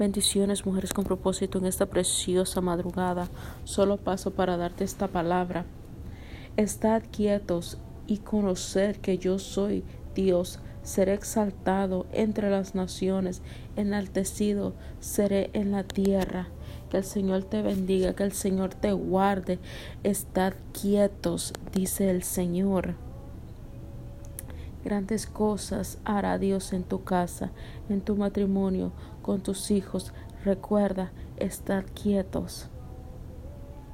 Bendiciones, mujeres con propósito, en esta preciosa madrugada. Solo paso para darte esta palabra. Estad quietos y conocer que yo soy Dios. Seré exaltado entre las naciones, enaltecido seré en la tierra. Que el Señor te bendiga, que el Señor te guarde. Estad quietos, dice el Señor. Grandes cosas hará Dios en tu casa, en tu matrimonio, con tus hijos. Recuerda estar quietos.